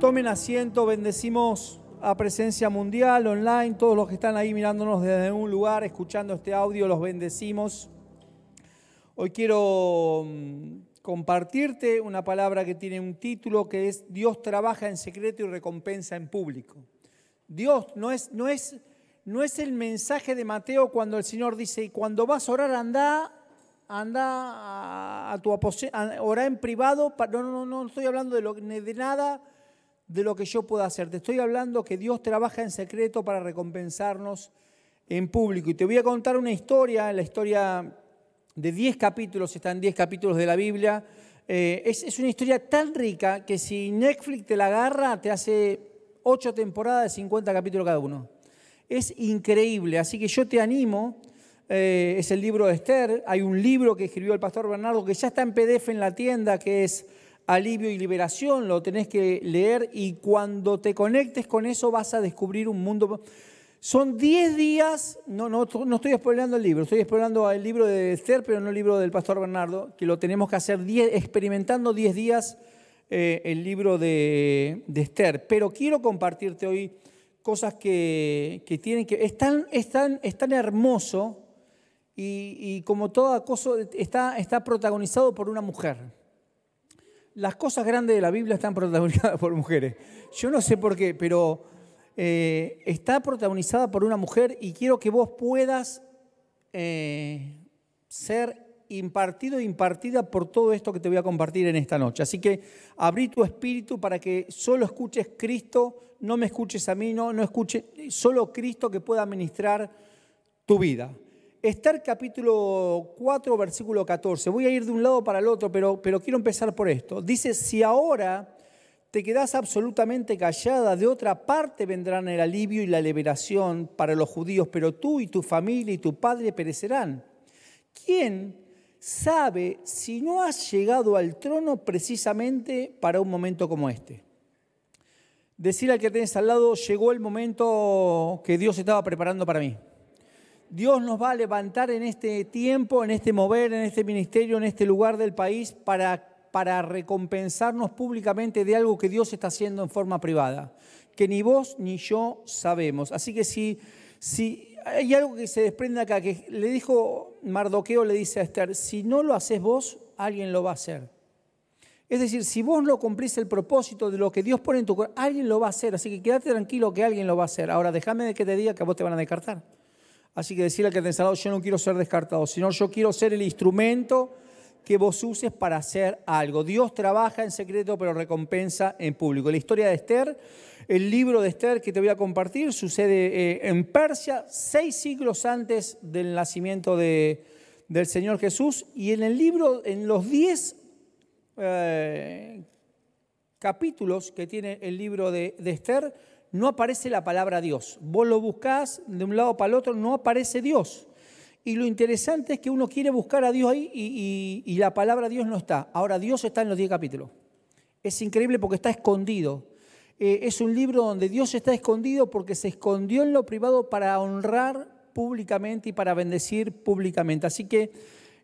Tomen asiento, bendecimos a presencia mundial, online, todos los que están ahí mirándonos desde un lugar, escuchando este audio, los bendecimos. Hoy quiero mm, compartirte una palabra que tiene un título que es Dios trabaja en secreto y recompensa en público. Dios no es, no es, no es el mensaje de Mateo cuando el Señor dice, cuando vas a orar, anda, anda a, tu aposento, orar en privado. No, no, no, no estoy hablando de nada de lo que yo pueda hacer. Te estoy hablando que Dios trabaja en secreto para recompensarnos en público. Y te voy a contar una historia, la historia de 10 capítulos, están 10 capítulos de la Biblia. Eh, es, es, una historia tan rica que si Netflix te la agarra, te hace 8 temporadas de 50 capítulos cada uno. Es increíble, así que yo te animo. Eh, es el libro de Esther. Hay un libro que escribió el pastor Bernardo que ya está en PDF en la tienda, que es alivio y liberación, lo tenés que leer y cuando te conectes con eso vas a descubrir un mundo. Son 10 días, no, no, no estoy spoileando el libro, estoy spoileando el libro de Esther, pero no el libro del pastor Bernardo, que lo tenemos que hacer experimentando 10 días eh, el libro de, Esther. Pero quiero compartirte hoy cosas que, tienen que... Es tan, es tan, hermoso y, y, como toda cosa está, está protagonizado por una mujer las cosas grandes de la Biblia están protagonizadas por mujeres. Yo no sé por qué, pero eh, está protagonizada por una mujer y quiero que vos puedas eh, ser impartido e impartida por todo esto que te voy a compartir en esta noche. Así que abrí tu espíritu para que solo escuches Cristo, no me escuches a mí, no, no escuches, solo Cristo que pueda ministrar tu vida. Esther capítulo 4, versículo 14. Voy a ir de un lado para el otro, pero, pero quiero empezar por esto. Dice, si ahora te quedas absolutamente callada, de otra parte vendrán el alivio y la liberación para los judíos, pero tú y tu familia y tu padre perecerán. ¿Quién sabe si no has llegado al trono precisamente para un momento como este? Decir al que tenés al lado, llegó el momento que Dios estaba preparando para mí. Dios nos va a levantar en este tiempo, en este mover, en este ministerio, en este lugar del país para, para recompensarnos públicamente de algo que Dios está haciendo en forma privada, que ni vos ni yo sabemos. Así que si, si hay algo que se desprende acá, que le dijo Mardoqueo, le dice a Esther, si no lo haces vos, alguien lo va a hacer. Es decir, si vos no cumplís el propósito de lo que Dios pone en tu corazón, alguien lo va a hacer. Así que quédate tranquilo que alguien lo va a hacer. Ahora déjame de que te diga que a vos te van a descartar. Así que decirle al que te instalado, yo no quiero ser descartado, sino yo quiero ser el instrumento que vos uses para hacer algo. Dios trabaja en secreto, pero recompensa en público. La historia de Esther, el libro de Esther que te voy a compartir, sucede eh, en Persia, seis siglos antes del nacimiento de, del Señor Jesús. Y en el libro, en los diez eh, capítulos que tiene el libro de, de Esther, no aparece la palabra Dios. Vos lo buscás de un lado para el otro, no aparece Dios. Y lo interesante es que uno quiere buscar a Dios ahí y, la palabra Dios no está. Ahora Dios está en los diez capítulos. Es increíble porque está escondido. Eh, es un libro donde Dios está escondido porque se escondió en lo privado para honrar públicamente y para bendecir públicamente. Así que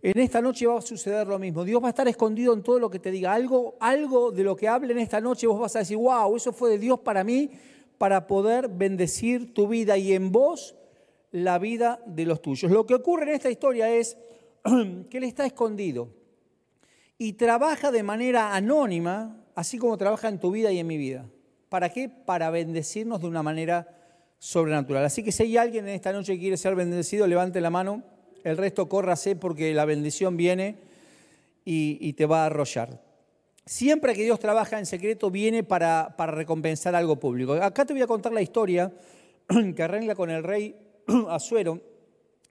en esta noche va a suceder lo mismo. Dios va a estar escondido en todo lo que te diga. Algo, algo de lo que hable en esta noche vos vas a decir, wow, eso fue de Dios para mí para poder bendecir tu vida y en vos la vida de los tuyos. Lo que ocurre en esta historia es que Él está escondido y trabaja de manera anónima, así como trabaja en tu vida y en mi vida. ¿Para qué? Para bendecirnos de una manera sobrenatural. Así que si hay alguien en esta noche que quiere ser bendecido, levante la mano. El resto córrase porque la bendición viene y, y te va a arrollar. Siempre que Dios trabaja en secreto viene para, recompensar algo público. Acá te voy a contar la historia que arranca con el rey Azuero.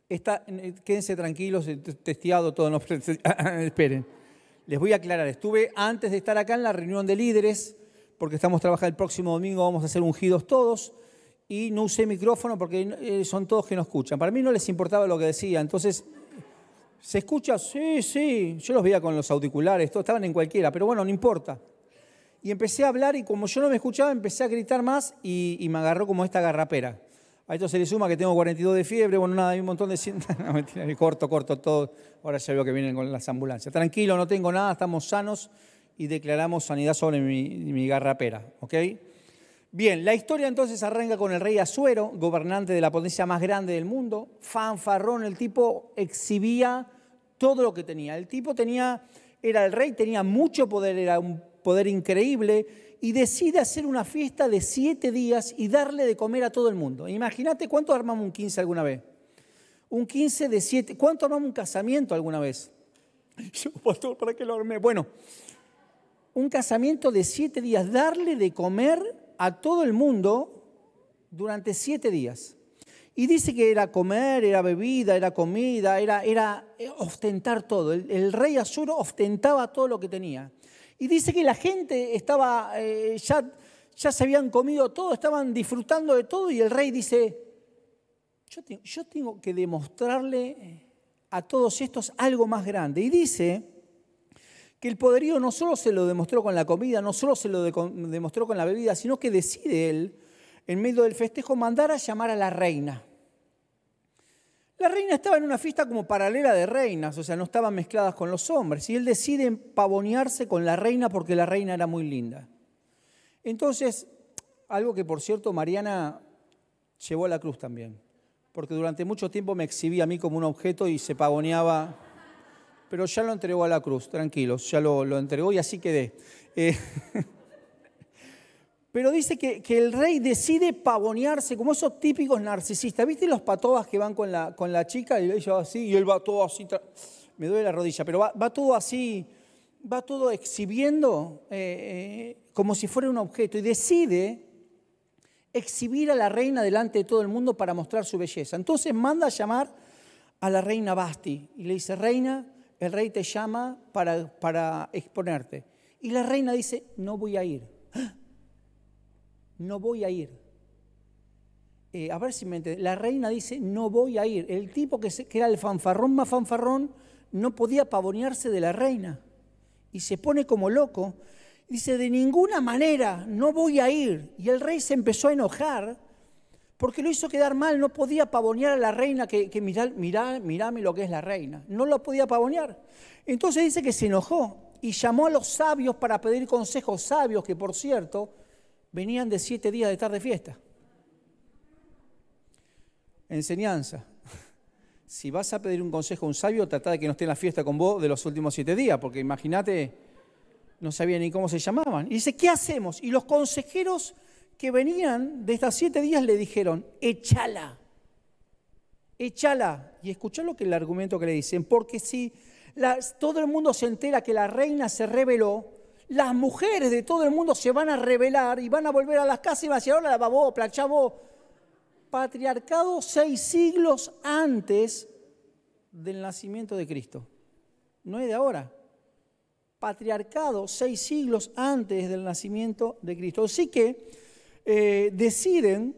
Está, quédense tranquilos, testeado todo, no esperen. Les voy a aclarar, estuve antes de estar acá en la reunión de líderes, porque estamos trabajando el próximo domingo, vamos a hacer ungidos todos, y no usé micrófono porque eh, son todos que no escuchan. Para mí no les importaba lo que decía, entonces ¿Se escucha? Sí, sí. Yo los veía con los auriculares, todos estaban en cualquiera, pero bueno, no importa. Y empecé a hablar y como yo no me escuchaba, empecé a gritar más y, me agarró como esta garrapera. A esto se le suma que tengo 42 de fiebre, bueno, nada, hay un montón de... No, corto, corto todo. Ahora ya veo que vienen con las ambulancias. Tranquilo, no tengo nada, estamos sanos y declaramos sanidad sobre mi, mi garrapera. ¿ok? Bien, la historia entonces arranca con el rey Asuero, gobernante de la potencia más grande del mundo. Fanfarrón, el tipo exhibía todo lo que tenía. El tipo tenía, era el rey, tenía mucho poder, era un poder increíble y decide hacer una fiesta de siete días y darle de comer a todo el mundo. Imagínate cuánto armamos un 15 alguna vez. Un 15 de siete. ¿Cuánto armamos un casamiento alguna vez? Yo, pastor, ¿para qué lo armé? Bueno, un casamiento de siete días, darle de comer a todo el mundo durante siete días. Y dice que era comer, era bebida, era comida, era, era ostentar todo. El, rey Asuro ostentaba todo lo que tenía. Y dice que la gente estaba, eh, ya, ya se habían comido todo, estaban disfrutando de todo y el rey dice, yo yo tengo que demostrarle a todos estos algo más grande. Y dice que el poderío no solo se lo demostró con la comida, no solo se lo demostró con la bebida, sino que decide él, en medio del festejo, mandar a llamar a la reina. La reina estaba en una fiesta como paralela de reinas, o sea, no estaban mezcladas con los hombres. Y él decide pavonearse con la reina porque la reina era muy linda. Entonces, algo que por cierto Mariana llevó a la cruz también, porque durante mucho tiempo me exhibía a mí como un objeto y se pavoneaba, pero ya lo entregó a la cruz, tranquilos, ya lo, entregó y así quedé. Eh, Pero dice que, el rey decide pavonearse como esos típicos narcisistas. ¿Viste los patobas que van con la, con la chica y ella así y él va todo así? Me duele la rodilla, pero va, todo así, va todo exhibiendo eh, eh, como si fuera un objeto y decide exhibir a la reina delante de todo el mundo para mostrar su belleza. Entonces manda a llamar a la reina Basti y le dice, reina, el rey te llama para, para exponerte. Y la reina dice, no voy a ir no voy a ir. Eh, a ver si me entiende. La reina dice, no voy a ir. El tipo que, era el fanfarrón más fanfarrón no podía pavonearse de la reina. Y se pone como loco. Dice, de ninguna manera, no voy a ir. Y el rey se empezó a enojar porque lo hizo quedar mal. No podía pavonear a la reina, que, que mirá, mirá, mirame lo que es la reina. No lo podía pavonear. Entonces dice que se enojó y llamó a los sabios para pedir consejos sabios, que por cierto, venían de siete días de estar de fiesta. Enseñanza. Si vas a pedir un consejo a un sabio, trata de que no esté en la fiesta con vos de los últimos siete días, porque imagínate, no sabía ni cómo se llamaban. Y dice, ¿qué hacemos? Y los consejeros que venían de estas siete días le dijeron, échala, échala. Y escuchá lo que el argumento que le dicen, porque si todo el mundo se entera que la reina se rebeló, las mujeres de todo el mundo se van a rebelar y van a volver a las casas y van a decir, ahora la babó, plachavo. Patriarcado seis siglos antes del nacimiento de Cristo. No es de ahora. Patriarcado seis siglos antes del nacimiento de Cristo. Así que eh, deciden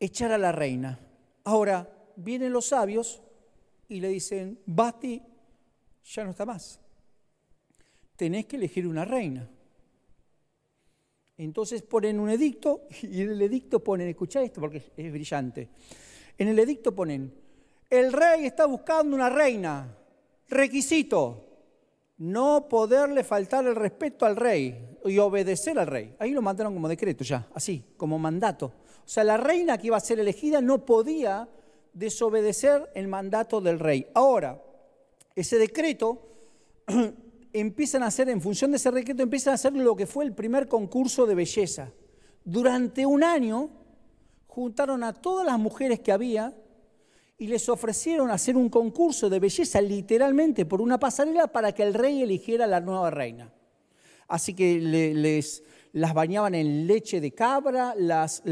echar a la reina. Ahora vienen los sabios y le dicen, Basti ya no está más tenés que elegir una reina. Entonces ponen un edicto y en el edicto ponen, escuchá esto porque es brillante, en el edicto ponen, el rey está buscando una reina, requisito, no poderle faltar el respeto al rey y obedecer al rey. Ahí lo mandaron como decreto ya, así, como mandato. O sea, la reina que iba a ser elegida no podía desobedecer el mandato del rey. Ahora, ese decreto empiezan a hacer, en función de ese decreto, empiezan a hacer lo que fue el primer concurso de belleza. Durante un año juntaron a todas las mujeres que había y les ofrecieron hacer un concurso de belleza literalmente por una pasarela para que el rey eligiera la nueva reina. Así que les, las bañaban en leche de cabra, las,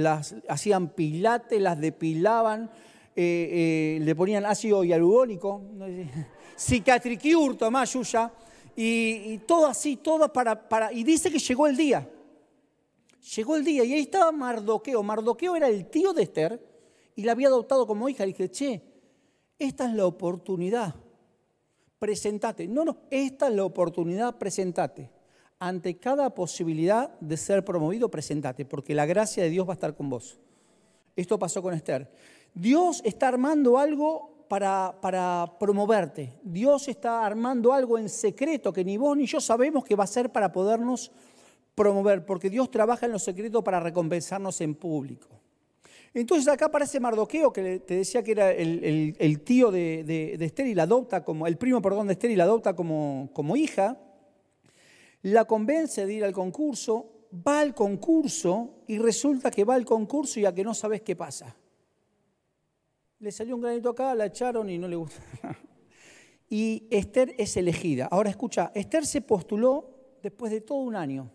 hacían pilates, las depilaban, eh, eh, le ponían ácido hialurónico, cicatricure, tomás, Yuya, y, todo así, todo para, para... Y dice que llegó el día. Llegó el día y ahí estaba Mardoqueo. Mardoqueo era el tío de Esther y la había adoptado como hija. Le dije, che, esta es la oportunidad. Presentate. No, no, esta es la oportunidad, presentate. Ante cada posibilidad de ser promovido, presentate, porque la gracia de Dios va a estar con vos. Esto pasó con Esther. Dios está armando algo para, para promoverte. Dios está armando algo en secreto que ni vos ni yo sabemos que va a ser para podernos promover, porque Dios trabaja en lo secreto para recompensarnos en público. Entonces acá aparece Mardoqueo, que te decía que era el, tío de, Esther y la adopta como, el primo, perdón, de Esther y la adopta como, como hija, la convence de ir al concurso, va al concurso y resulta que va al concurso y a que no sabes qué pasa. Le salió un granito acá, la echaron y no le gusta. y Esther es elegida. Ahora escucha, Esther se postuló después de todo un año.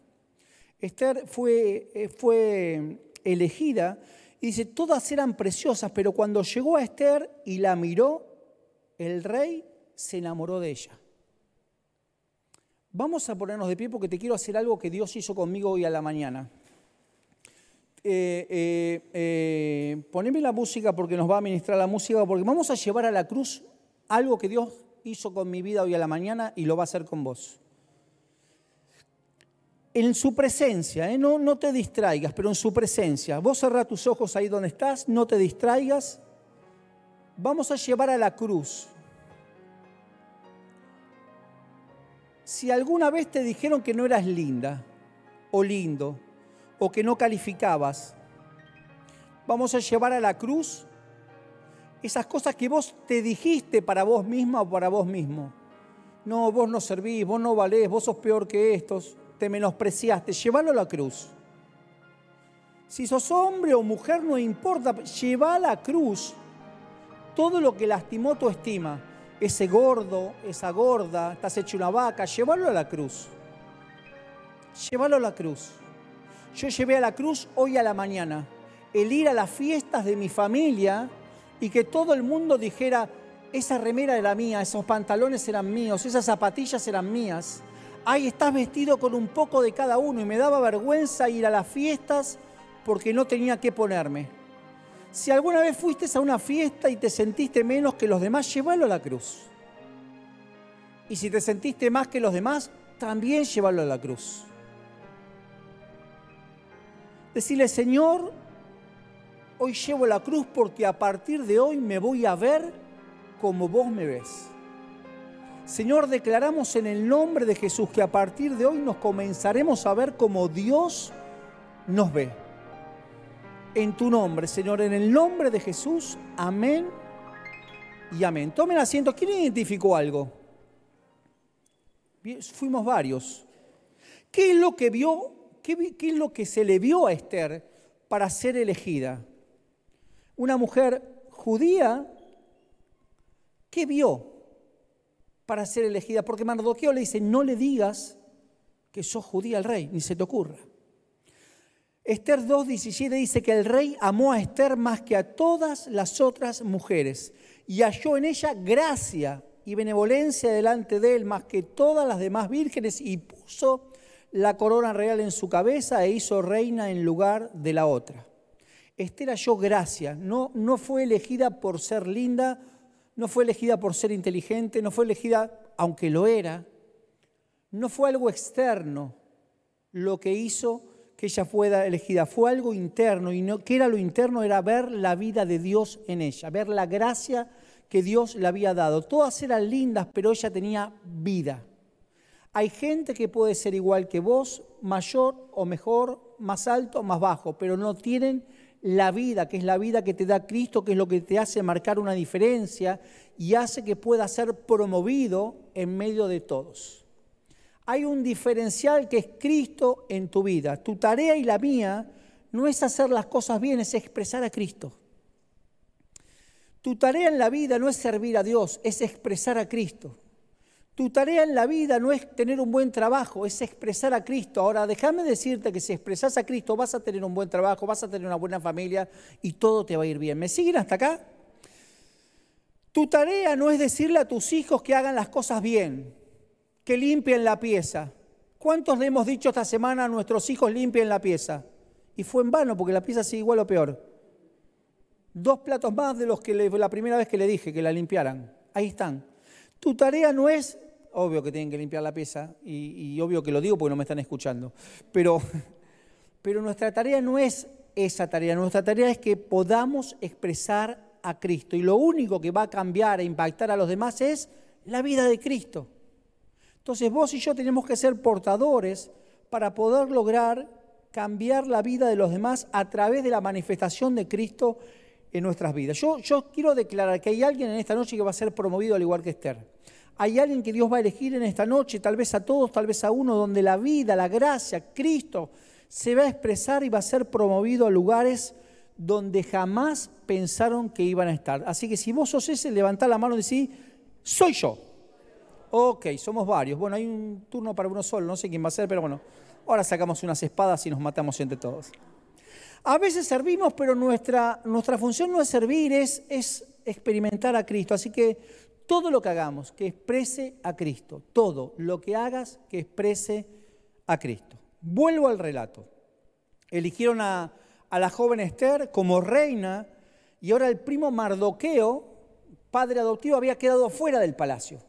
Esther fue, eh, fue elegida y dice, todas eran preciosas, pero cuando llegó a Esther y la miró, el rey se enamoró de ella. Vamos a ponernos de pie porque te quiero hacer algo que Dios hizo conmigo hoy a la mañana. Eh, eh, eh, poneme la música porque nos va a ministrar la música, porque vamos a llevar a la cruz algo que Dios hizo con mi vida hoy a la mañana y lo va a hacer con vos en su presencia, ¿eh? no, no te distraigas, pero en su presencia. Vos cerrá tus ojos ahí donde estás, no te distraigas. Vamos a llevar a la cruz. Si alguna vez te dijeron que no eras linda o lindo o que no calificabas, vamos a llevar a la cruz esas cosas que vos te dijiste para vos misma o para vos mismo. No, vos no servís, vos no valés, vos sos peor que estos te menospreciaste, llévalo a la cruz. Si sos hombre o mujer, no importa, lleva a la cruz todo lo que lastimó tu estima. Ese gordo, esa gorda, estás hecho una vaca, llévalo a la cruz. Llévalo a la cruz. Yo llevé a la cruz hoy a la mañana el ir a las fiestas de mi familia y que todo el mundo dijera, esa remera era mía, esos pantalones eran míos, esas zapatillas eran mías ay, estás vestido con un poco de cada uno y me daba vergüenza ir a las fiestas porque no tenía que ponerme. Si alguna vez fuiste a una fiesta y te sentiste menos que los demás, llévalo a la cruz. Y si te sentiste más que los demás, también llévalo a la cruz. Decirle, Señor, hoy llevo la cruz porque a partir de hoy me voy a ver como vos me ves. Señor, declaramos en el nombre de Jesús que a partir de hoy nos comenzaremos a ver como Dios nos ve. En tu nombre, Señor, en el nombre de Jesús, amén y amén. Tomen asiento. ¿Quién identificó algo? Fuimos varios. ¿Qué es lo que vio? ¿Qué, qué es lo que se le vio a Esther para ser elegida? Una mujer judía, ¿qué vio? Para ser elegida, porque Mardoqueo le dice, no le digas que sos judía al rey, ni se te ocurra. Esther 2.17 dice que el rey amó a Esther más que a todas las otras mujeres y halló en ella gracia y benevolencia delante de él más que todas las demás vírgenes y puso la corona real en su cabeza e hizo reina en lugar de la otra. Esther halló gracia, no, no fue elegida por ser linda no fue elegida por ser inteligente, no fue elegida, aunque lo era, no fue algo externo lo que hizo que ella fuera elegida, fue algo interno y no, que era lo interno era ver la vida de Dios en ella, ver la gracia que Dios le había dado. Todas eran lindas, pero ella tenía vida. Hay gente que puede ser igual que vos, mayor o mejor, más alto o más bajo, pero no tienen la vida, que es la vida que te da Cristo, que es lo que te hace marcar una diferencia y hace que pueda ser promovido en medio de todos. Hay un diferencial que es Cristo en tu vida. Tu tarea y la mía no es hacer las cosas bien, es expresar a Cristo. Tu tarea en la vida no es servir a Dios, es expresar a Cristo. Tu tarea en la vida no es tener un buen trabajo, es expresar a Cristo. Ahora, déjame decirte que si expresas a Cristo vas a tener un buen trabajo, vas a tener una buena familia y todo te va a ir bien. ¿Me siguen hasta acá? Tu tarea no es decirle a tus hijos que hagan las cosas bien, que limpien la pieza. ¿Cuántos le hemos dicho esta semana a nuestros hijos limpien la pieza? Y fue en vano porque la pieza sigue igual o peor. Dos platos más de los que la primera vez que le dije que la limpiaran. Ahí están. Tu tarea no es obvio que tienen que limpiar la pieza y, obvio que lo digo porque no me están escuchando, pero, pero nuestra tarea no es esa tarea, nuestra tarea es que podamos expresar a Cristo. Y lo único que va a cambiar e impactar a los demás es la vida de Cristo. Entonces vos y yo tenemos que ser portadores para poder lograr cambiar la vida de los demás a través de la manifestación de Cristo en nuestras vidas. Yo, yo quiero declarar que hay alguien en esta noche que va a ser promovido al igual que Esther. Hay alguien que Dios va a elegir en esta noche, tal vez a todos, tal vez a uno, donde la vida, la gracia, Cristo se va a expresar y va a ser promovido a lugares donde jamás pensaron que iban a estar. Así que si vos sos ese, levantá la mano y decís, soy yo. Ok, somos varios. Bueno, hay un turno para uno solo, no sé quién va a ser, pero bueno, ahora sacamos unas espadas y nos matamos entre todos. A veces servimos, pero nuestra, nuestra función no es servir, es, es experimentar a Cristo. Así que todo lo que hagamos que exprese a Cristo, todo lo que hagas que exprese a Cristo. Vuelvo al relato. Eligieron a, a la joven Esther como reina y ahora el primo Mardoqueo, padre adoptivo, había quedado fuera del palacio.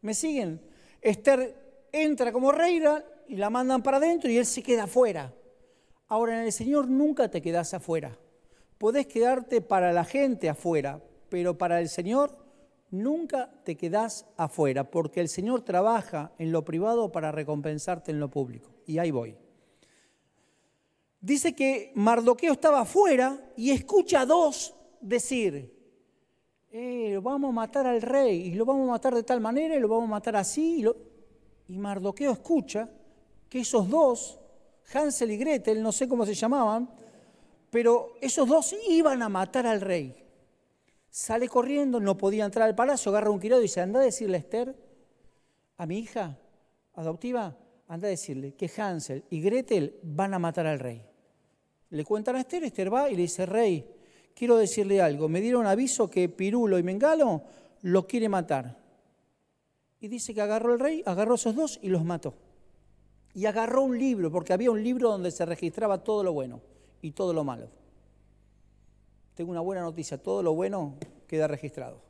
¿Me siguen? Esther entra como reina y la mandan para adentro y él se queda afuera. Ahora en el Señor nunca te quedas afuera. Podés quedarte para la gente afuera, pero para el Señor nunca te quedás afuera, porque el Señor trabaja en lo privado para recompensarte en lo público. Y ahí voy. Dice que Mardoqueo estaba afuera y escucha a dos decir, eh, vamos a matar al rey y lo vamos a matar de tal manera y lo vamos a matar así. Y, y Mardoqueo escucha que esos dos, Hansel y Gretel, no sé cómo se llamaban, pero esos dos iban a matar al rey. Sale corriendo, no podía entrar al palacio, agarra un criado y dice, anda a decirle a Esther, a mi hija adoptiva, anda a decirle que Hansel y Gretel van a matar al rey. Le cuentan a Esther, Esther va y le dice, rey, quiero decirle algo, me dieron aviso que Pirulo y Mengalo lo quiere matar. Y dice que agarró el rey, agarró a esos dos y los mató. Y agarró un libro, porque había un libro donde se registraba todo lo bueno y todo lo malo. Tengo una buena noticia, todo lo bueno queda registrado.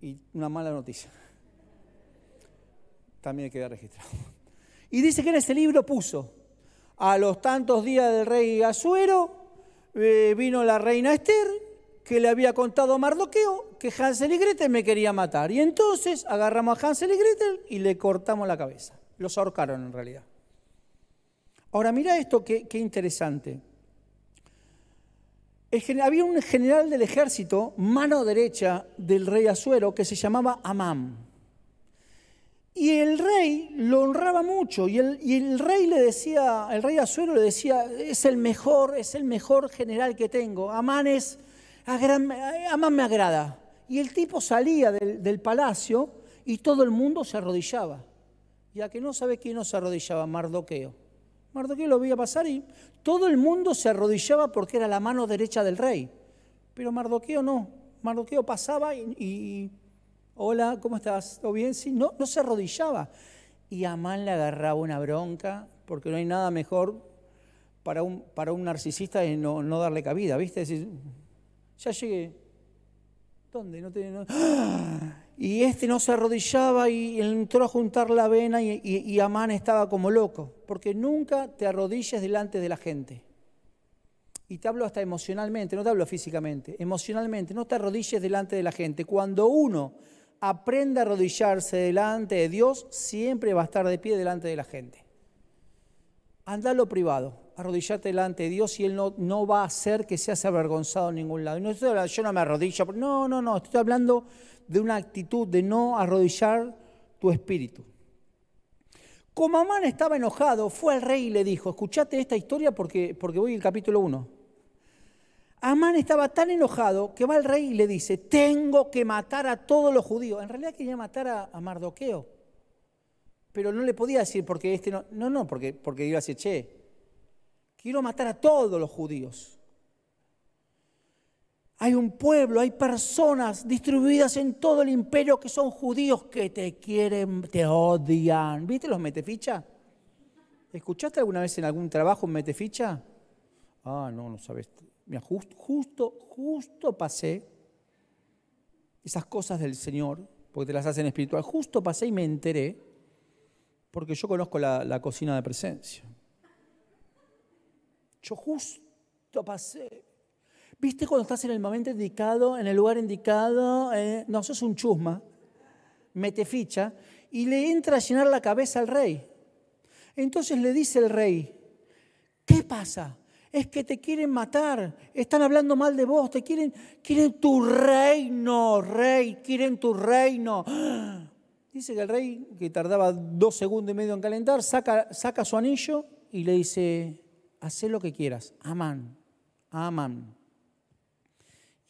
Y una mala noticia, también queda registrado. Y dice que en ese libro puso, a los tantos días del rey Asuero, eh, vino la reina Esther, que le había contado a Mardoqueo que Hansel y Gretel me querían matar. Y entonces agarramos a Hansel y Gretel y le cortamos la cabeza. Los ahorcaron en realidad. Ahora mira esto, qué interesante había un general del ejército, mano derecha del rey Azuero, que se llamaba Amán. Y el rey lo honraba mucho y el, y el, rey le decía, el rey Azuero le decía, es el mejor, es el mejor general que tengo. Amán es, Amán me agrada. Y el tipo salía del, del palacio y todo el mundo se arrodillaba. Ya que no sabe quién no se arrodillaba, Mardoqueo. Mardoqueo lo veía pasar y todo el mundo se arrodillaba porque era la mano derecha del rey. Pero Mardoqueo no. Mardoqueo pasaba y, hola, ¿cómo estás? ¿Todo bien? Sí, no, no se arrodillaba. Y Amán le agarraba una bronca porque no hay nada mejor para un, para un narcisista de no, no darle cabida, ¿viste? Decir, ya llegué. ¿Dónde? No te, ¡Ah! Y este no se arrodillaba y entró a juntar la vena y, Amán estaba como loco, porque nunca te arrodilles delante de la gente. Y te hablo hasta emocionalmente, no te hablo físicamente, emocionalmente, no te arrodilles delante de la gente. Cuando uno aprende a arrodillarse delante de Dios, siempre va a estar de pie delante de la gente. Anda a lo privado, arrodillarte delante de Dios y Él no, no va a hacer que seas avergonzado en ningún lado. No estoy hablando, yo no me arrodillo, no, no, no, estoy hablando de una actitud de no arrodillar tu espíritu. Como Amán estaba enojado, fue al rey y le dijo, escuchate esta historia porque, porque voy al capítulo 1. Amán estaba tan enojado que va al rey y le dice, tengo que matar a todos los judíos. En realidad quería matar a, Mardoqueo, pero no le podía decir porque este no, no, no, porque, porque iba a decir, che, quiero matar a todos los judíos. Hay un pueblo, hay personas distribuidas en todo el imperio que son judíos que te quieren, te odian. ¿Viste los meteficha? ¿Escuchaste alguna vez en algún trabajo un meteficha? Ah, no, no sabes. Mira, justo, justo, justo pasé esas cosas del Señor, porque te las hacen espiritual. Justo pasé y me enteré, porque yo conozco la cocina de presencia. Yo justo pasé ¿Viste cuando estás en el momento indicado, en el lugar indicado? Eh, no, sos un chusma, mete ficha, y le entra a llenar la cabeza al rey. Entonces le dice el rey, ¿qué pasa? Es que te quieren matar, están hablando mal de vos, te quieren, quieren tu reino, rey, quieren tu reino. Dice que el rey, que tardaba dos segundos y medio en calentar, saca, saca su anillo y le dice, haz lo que quieras, amán, amán.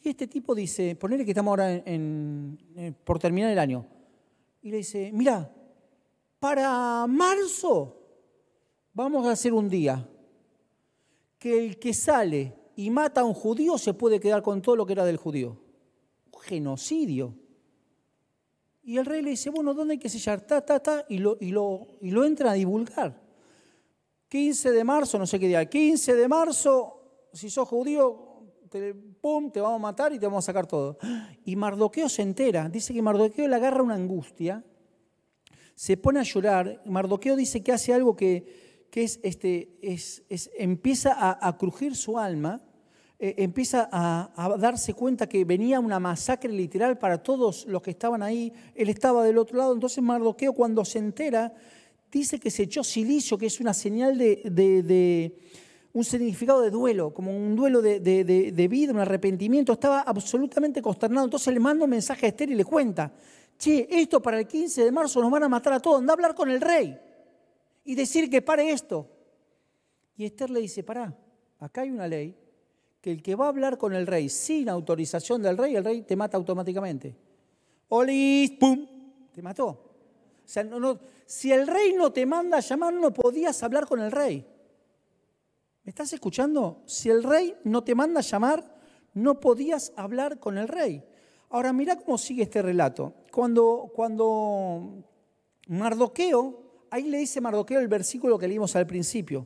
Y este tipo dice, ponele que estamos ahora por terminar el año, y le dice, mira, para marzo vamos a hacer un día que el que sale y mata a un judío se puede quedar con todo lo que era del judío. Genocidio. Y el rey le dice, bueno, ¿dónde hay que sellar? Ta, ta, ta, y lo, y lo, y lo entra a divulgar. 15 de marzo, no sé qué día, 15 de marzo, si sos judío, te, pum, te vamos a matar y te vamos a sacar todo. Y Mardoqueo se entera, dice que Mardoqueo le agarra una angustia, se pone a llorar, Mardoqueo dice que hace algo que, es, este, es, empieza a, a crujir su alma, eh, empieza a, darse cuenta que venía una masacre literal para todos los que estaban ahí. Él estaba del otro lado. Entonces Mardoqueo cuando se entera, dice que se echó silicio, que es una señal de, un significado de duelo, como un duelo de, vida, un arrepentimiento. Estaba absolutamente consternado. Entonces le manda un mensaje a Esther y le cuenta, che, esto para el 15 de marzo nos van a matar a todos, anda a hablar con el rey y decir que pare esto. Y Esther le dice, pará, acá hay una ley que el que va a hablar con el rey sin autorización del rey, el rey te mata automáticamente. Olis, ¡pum! Te mató. O sea, no, si el rey no te manda a llamar, no podías hablar con el rey. ¿Me estás escuchando? Si el rey no te manda a llamar, no podías hablar con el rey. Ahora, mira cómo sigue este relato. Cuando, cuando Mardoqueo, ahí le dice Mardoqueo el versículo que leímos al principio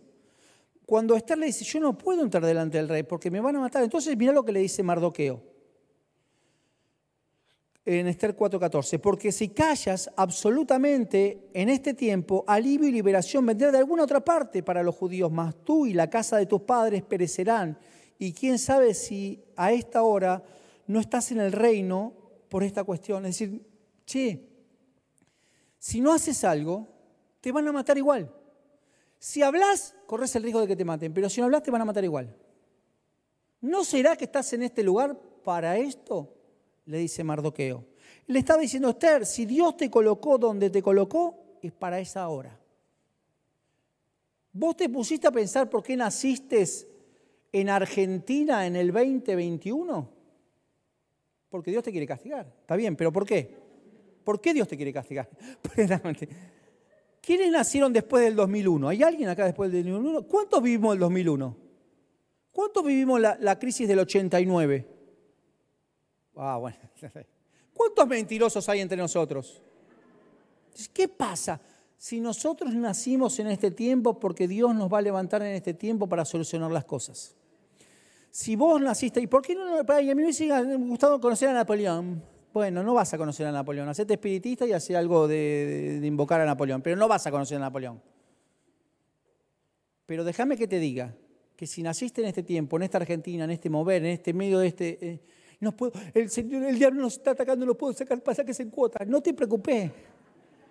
cuando Esther le dice, yo no puedo entrar delante del rey porque me van a matar. Entonces mira lo que le dice Mardoqueo en Esther 4:14, porque si callas absolutamente en este tiempo, alivio y liberación vendrá de alguna otra parte para los judíos, mas tú y la casa de tus padres perecerán. Y quién sabe si a esta hora no estás en el reino por esta cuestión. Es decir, che, si no haces algo, te van a matar igual. Si hablas, corres el riesgo de que te maten, pero si no hablas, te van a matar igual. ¿No será que estás en este lugar para esto? Le dice Mardoqueo. Le estaba diciendo Esther, si Dios te colocó donde te colocó, es para esa hora. ¿Vos te pusiste a pensar por qué naciste en Argentina en el 2021? Porque Dios te quiere castigar. Está bien, pero ¿por qué? ¿Por qué Dios te quiere castigar? ¿Quiénes nacieron después del 2001? ¿Hay alguien acá después del 2001? ¿Cuántos vivimos el 2001? ¿Cuántos vivimos la, crisis del 89? Ah, bueno. ¿Cuántos mentirosos hay entre nosotros? ¿Qué pasa? Si nosotros nacimos en este tiempo porque Dios nos va a levantar en este tiempo para solucionar las cosas. Si vos naciste, ¿y por qué no? A mí me hubiese gustado conocer a Napoleón. Bueno, no vas a conocer a Napoleón. Hacete espiritista y hace algo de, invocar a Napoleón, pero no vas a conocer a Napoleón. Pero déjame que te diga que si naciste en este tiempo, en esta Argentina, en este mover, en este medio de este... Eh, no puedo, el, señor, el diablo nos está atacando, no puedo sacar pasajes en cuota. No te preocupes,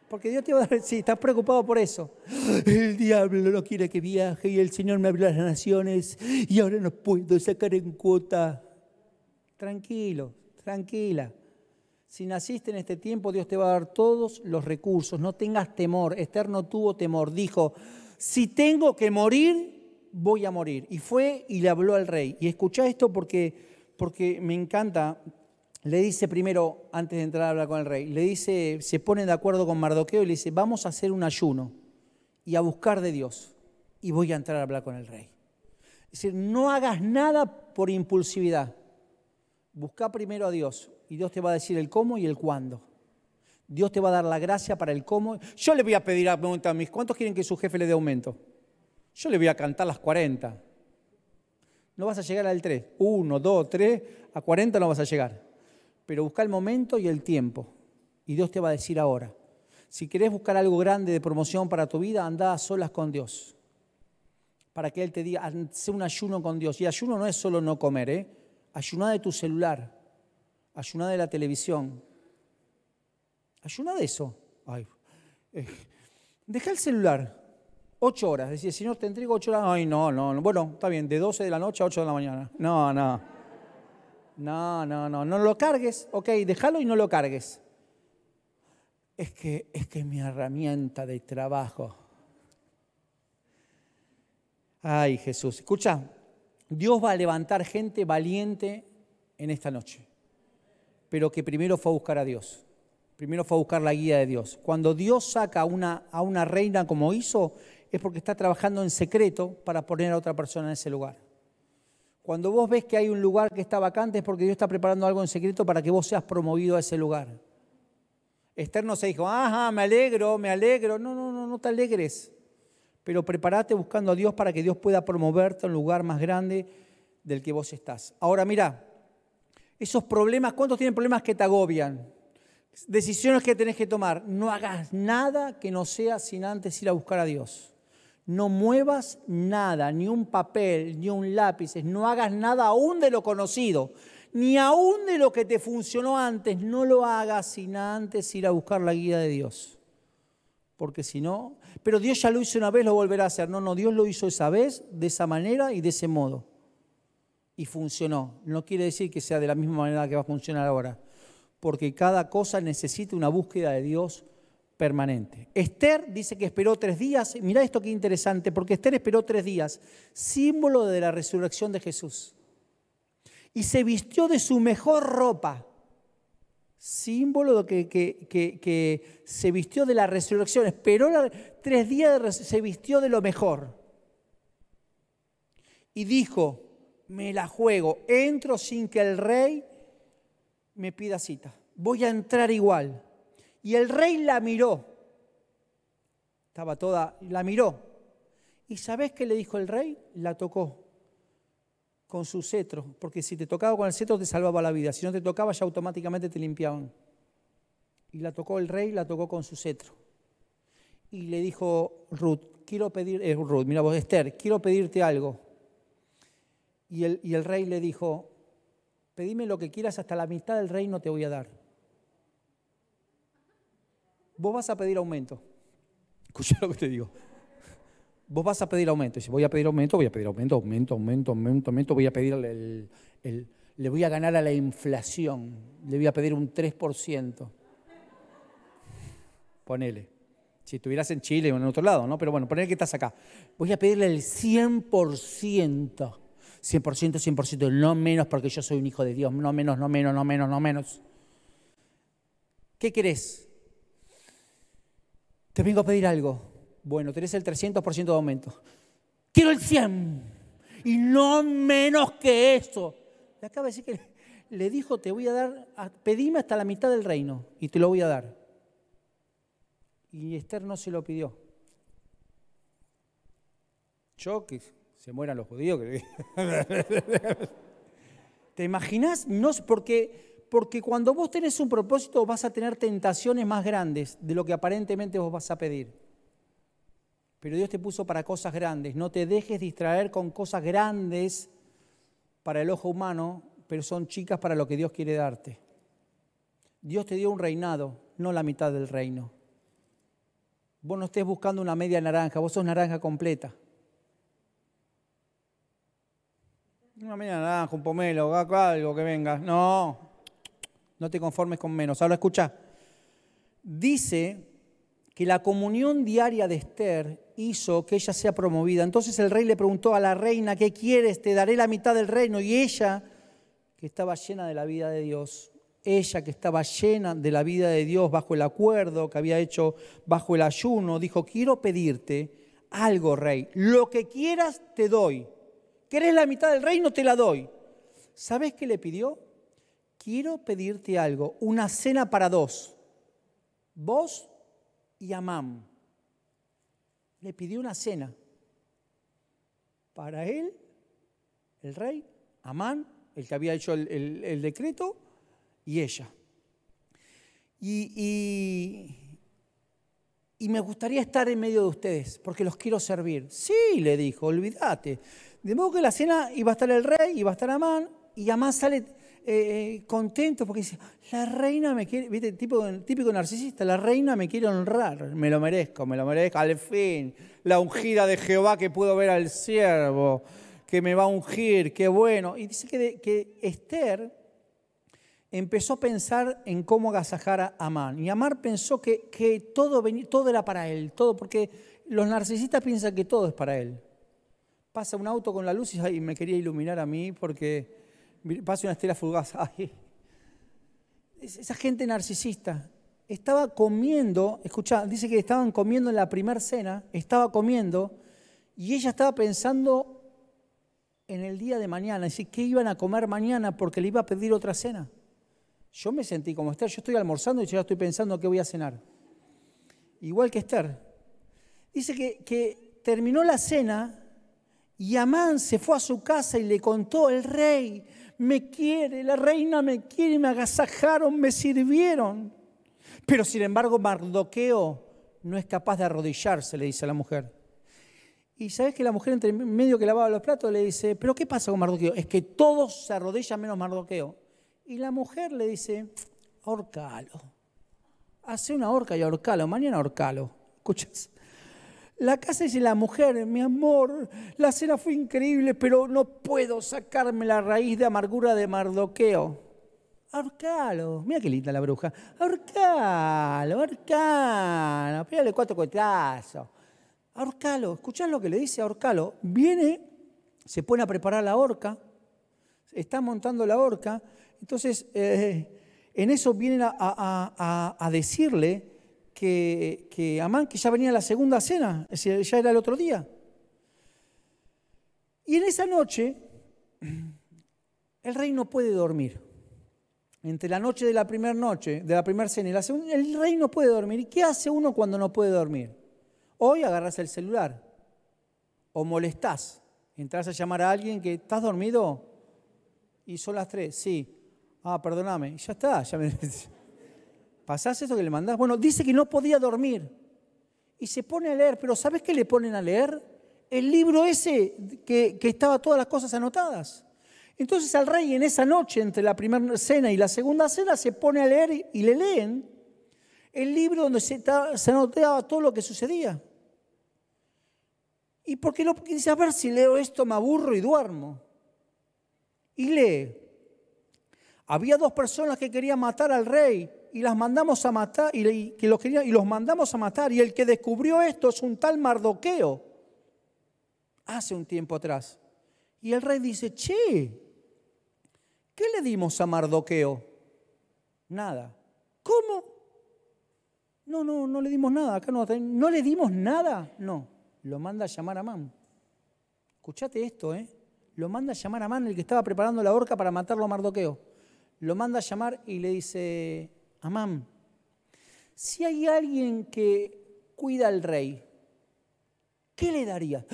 porque Dios te va a dar... Sí, estás preocupado por eso. El diablo no quiere que viaje y el Señor me abrió las naciones y ahora no puedo sacar en cuota. Tranquilo, tranquila. Si naciste en este tiempo, Dios te va a dar todos los recursos. No tengas temor. Esther tuvo temor. Dijo, si tengo que morir, voy a morir. Y fue y le habló al rey. Y escucha esto porque, porque me encanta. Le dice primero, antes de entrar a hablar con el rey, le dice, se pone de acuerdo con Mardoqueo y le dice, vamos a hacer un ayuno y a buscar de Dios. Y voy a entrar a hablar con el rey. Es decir, no hagas nada por impulsividad. Busca primero a Dios y Dios te va a decir el cómo y el cuándo. Dios te va a dar la gracia para el cómo. Yo le voy a pedir a mis, ¿cuántos quieren que su jefe le dé aumento? Yo le voy a cantar las 40. No vas a llegar al 3. 1, 2, 3, a 40 no vas a llegar. Pero busca el momento y el tiempo. Y Dios te va a decir ahora. Si querés buscar algo grande de promoción para tu vida, anda a solas con Dios. Para que Él te diga, sé un ayuno con Dios. Y ayuno no es solo no comer, ¿eh? Ayuná de tu celular. Ayuná de la televisión. Ayuná de eso. Eh, deja el celular. Ocho horas. Decía, Señor, te entrego ocho horas. Ay, no, no. Bueno, está bien. De 12 de la noche a 8 de la mañana. No, no. No, no, no. No lo cargues. Ok, déjalo y no lo cargues. Es que, es que es mi herramienta de trabajo. Ay, Jesús. Escucha, Dios va a levantar gente valiente en esta noche, pero que primero fue a buscar a Dios. Primero fue a buscar la guía de Dios. Cuando Dios saca una, a una reina como hizo, es porque está trabajando en secreto para poner a otra persona en ese lugar. Cuando vos ves que hay un lugar que está vacante es porque Dios está preparando algo en secreto para que vos seas promovido a ese lugar. Esther no se dijo, ajá, me alegro, me alegro. No, no, no, no te alegres pero prepárate buscando a Dios para que Dios pueda promoverte a un lugar más grande del que vos estás. Ahora mira, esos problemas, ¿cuántos tienen problemas que te agobian? Decisiones que tenés que tomar. No hagas nada que no sea sin antes ir a buscar a Dios. No muevas nada, ni un papel, ni un lápiz, no hagas nada aún de lo conocido, ni aún de lo que te funcionó antes. No lo hagas sin antes ir a buscar la guía de Dios porque si no, pero Dios ya lo hizo una vez, lo volverá a hacer. No, no, Dios lo hizo esa vez, de esa manera y de ese modo. Y funcionó. No quiere decir que sea de la misma manera que va a funcionar ahora, porque cada cosa necesita una búsqueda de Dios permanente. Esther dice que esperó tres días. Mira esto qué interesante, porque Esther esperó tres días, símbolo de la resurrección de Jesús. Y se vistió de su mejor ropa símbolo que, que, que, se vistió de la resurrección, esperó tres días, se vistió de lo mejor. Y dijo, me la juego, entro sin que el rey me pida cita, voy a entrar igual. Y el rey la miró, estaba toda, la miró. ¿Y sabes qué le dijo el rey? La tocó con su cetro, porque si te tocaba con el cetro te salvaba la vida, si no te tocaba ya automáticamente te limpiaban. Y la tocó el rey, la tocó con su cetro. Y le dijo Ruth, quiero pedir, eh, Ruth, mira vos Esther, quiero pedirte algo. Y el, y el rey le dijo, pedime lo que quieras, hasta la mitad del reino te voy a dar. Vos vas a pedir aumento. Escucha lo que te digo vos vas a pedir aumento. Y si voy a pedir aumento, voy a pedir aumento, aumento, aumento, aumento, aumento, voy a pedir el, le voy a ganar a la inflación, le voy a pedir un 3%. Ponele. Si estuvieras en Chile o en otro lado, ¿no? Pero bueno, ponele que estás acá. Voy a pedirle el 100%. 100%, 100%, no menos porque yo soy un hijo de Dios, no menos, no menos, no menos, no menos. ¿Qué querés? Te vengo a pedir algo. Bueno, tenés el 300% de aumento. Quiero el 100 y no menos que eso. Le acaba de decir que le dijo, te voy a dar, pedime hasta la mitad del reino y te lo voy a dar. Y Esther no se lo pidió. Yo, que se mueran los judíos. ¿Te imaginas? No, porque, porque cuando vos tenés un propósito vas a tener tentaciones más grandes de lo que aparentemente vos vas a pedir. Pero Dios te puso para cosas grandes. No te dejes distraer con cosas grandes para el ojo humano, pero son chicas para lo que Dios quiere darte. Dios te dio un reinado, no la mitad del reino. Vos no estés buscando una media naranja, vos sos naranja completa. Una media naranja, un pomelo, algo que venga. No, no te conformes con menos. Ahora escucha, dice que la comunión diaria de Esther hizo que ella sea promovida. Entonces el rey le preguntó a la reina, ¿qué quieres? Te daré la mitad del reino. Y ella, que estaba llena de la vida de Dios, ella que estaba llena de la vida de Dios bajo el acuerdo que había hecho bajo el ayuno, dijo, quiero pedirte algo, rey. Lo que quieras te doy. ¿Querés la mitad del reino? Te la doy. ¿Sabes qué le pidió? Quiero pedirte algo, una cena para dos. Vos y Amán. Le pidió una cena para él, el rey, Amán, el que había hecho el, decreto, y ella. Y, y, me gustaría estar en medio de ustedes, porque los quiero servir. Sí, le dijo, olvídate. De modo que la cena iba a estar el rey, iba a estar Amán, y Amán sale eh, eh, contento porque dice, la reina me quiere, viste, típico, típico narcisista, la reina me quiere honrar, me lo merezco, me lo merezco, al fin, la ungida de Jehová que puedo ver al siervo, que me va a ungir, qué bueno. Y dice que, que Esther empezó a pensar en cómo agasajar a Amán. Y Amán pensó que, que todo, todo era para él, todo, porque los narcisistas piensan que todo es para él. Pasa un auto con la luz y me quería iluminar a mí porque pasa una estela fugaz. Esa gente narcisista estaba comiendo, escucha, dice que estaban comiendo en la primera cena, estaba comiendo y ella estaba pensando en el día de mañana, es decir, qué iban a comer mañana porque le iba a pedir otra cena. Yo me sentí como Esther, yo estoy almorzando y ya estoy pensando qué voy a cenar. Igual que Esther. Dice que, que terminó la cena y Amán se fue a su casa y le contó, el rey me quiere, la reina me quiere, me agasajaron, me sirvieron. Pero sin embargo Mardoqueo no es capaz de arrodillarse, le dice a la mujer. Y sabes que la mujer entre medio que lavaba los platos le dice, pero ¿qué pasa con Mardoqueo? Es que todos se arrodillan menos Mardoqueo. Y la mujer le dice, ahorcalo. Hace una horca y ahorcalo, mañana ahorcalo. ¿Escuchas? La casa dice la mujer, mi amor, la cena fue increíble, pero no puedo sacarme la raíz de amargura de Mardoqueo. Ahorcalo, mira qué linda la bruja. Ahorcalo, ahorcalo, pégale cuatro cuetazos. Ahorcalo, escuchás lo que le dice Ahorcalo. Viene, se pone a preparar la horca, está montando la horca, entonces eh, en eso vienen a decirle que, que Amán, que ya venía la segunda cena, ya era el otro día. Y en esa noche, el rey no puede dormir. Entre la noche de la primera noche, de la primera cena y la segunda, el rey no puede dormir. ¿Y qué hace uno cuando no puede dormir? Hoy agarras el celular o molestás. Entras a llamar a alguien que estás dormido y son las tres. Sí. Ah, perdóname. Ya está. Ya me... ¿Pasás eso que le mandás? Bueno, dice que no podía dormir. Y se pone a leer, pero ¿sabes qué le ponen a leer? El libro ese que, que estaba todas las cosas anotadas. Entonces al rey en esa noche, entre la primera cena y la segunda cena, se pone a leer y le leen el libro donde se, se anotaba todo lo que sucedía. ¿Y por qué no? Porque dice, a ver si leo esto, me aburro y duermo. Y lee. Había dos personas que querían matar al rey y las mandamos a matar, y, los y los mandamos a matar. Y el que descubrió esto es un tal Mardoqueo, hace un tiempo atrás. Y el rey dice, che, ¿qué le dimos a Mardoqueo? Nada. ¿Cómo? No, no, no le dimos nada. Acá no, no le dimos nada. No, lo manda a llamar a Man. Escuchate esto, ¿eh? Lo manda a llamar a Man, el que estaba preparando la horca para matarlo a Mardoqueo. Lo manda a llamar y le dice, Amán, si hay alguien que cuida al rey, ¿qué le daría?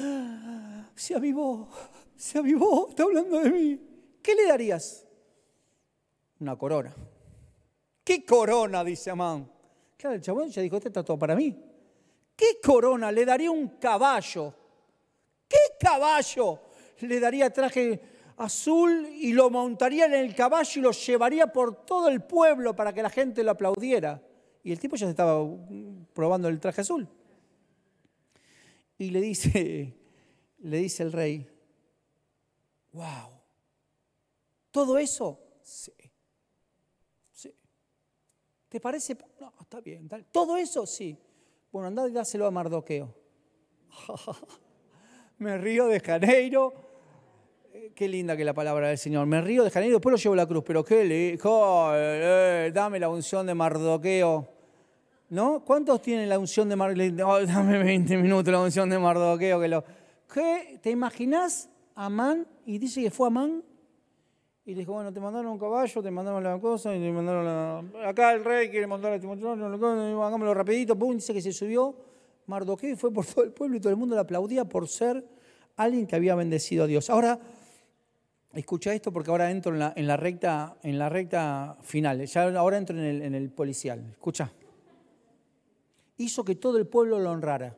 Se avivó, se avivó, está hablando de mí. ¿Qué le darías? Una corona. ¿Qué corona? Dice Amán. Claro, el chabón ya dijo, este está todo para mí. ¿Qué corona? Le daría un caballo. ¿Qué caballo? Le daría traje azul y lo montaría en el caballo y lo llevaría por todo el pueblo para que la gente lo aplaudiera. Y el tipo ya se estaba probando el traje azul. Y le dice, le dice el rey, wow, ¿todo eso? Sí. Sí. ¿Te parece? No, está bien. ¿Todo eso? Sí. Bueno, andad y dáselo a Mardoqueo. Me río de Janeiro qué linda que la palabra del Señor. Me río de Janeiro, después lo llevo a la cruz, pero qué le eh, dame la unción de Mardoqueo. ¿No? ¿Cuántos tienen la unción de Mardoqueo? dame 20 minutos la unción de Mardoqueo. ¿Qué? ¿Te imaginas Amán? Y dice que fue Amán. Y le dijo, bueno, te mandaron un caballo, te mandaron la cosa, y te mandaron la... Acá el rey quiere mandar a Timoteo, hagámoslo rapidito. Pum, dice que se subió Mardoqueo y fue por todo el pueblo y todo el mundo le aplaudía por ser alguien que había bendecido a Dios. Ahora, Escucha esto porque ahora entro en la, recta, en la recta final. Ya ahora entro en el, en el policial. Escucha. Hizo que todo el pueblo lo honrara.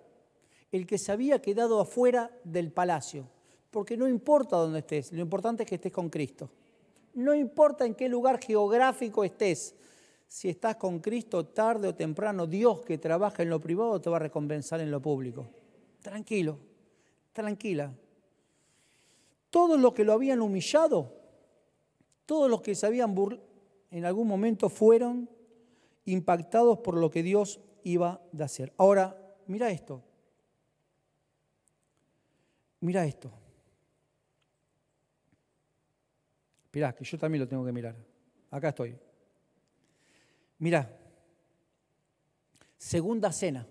El que se había quedado afuera del palacio. Porque no importa dónde estés, lo importante es que estés con Cristo. No importa en qué lugar geográfico estés. Si estás con Cristo, tarde o temprano, Dios que trabaja en lo privado te va a recompensar en lo público. Tranquilo, tranquila. Todos los que lo habían humillado, todos los que se habían burlado, en algún momento fueron impactados por lo que Dios iba a hacer. Ahora, mira esto. Mira esto. Mirá, que yo también lo tengo que mirar. Acá estoy. Mira. Segunda cena.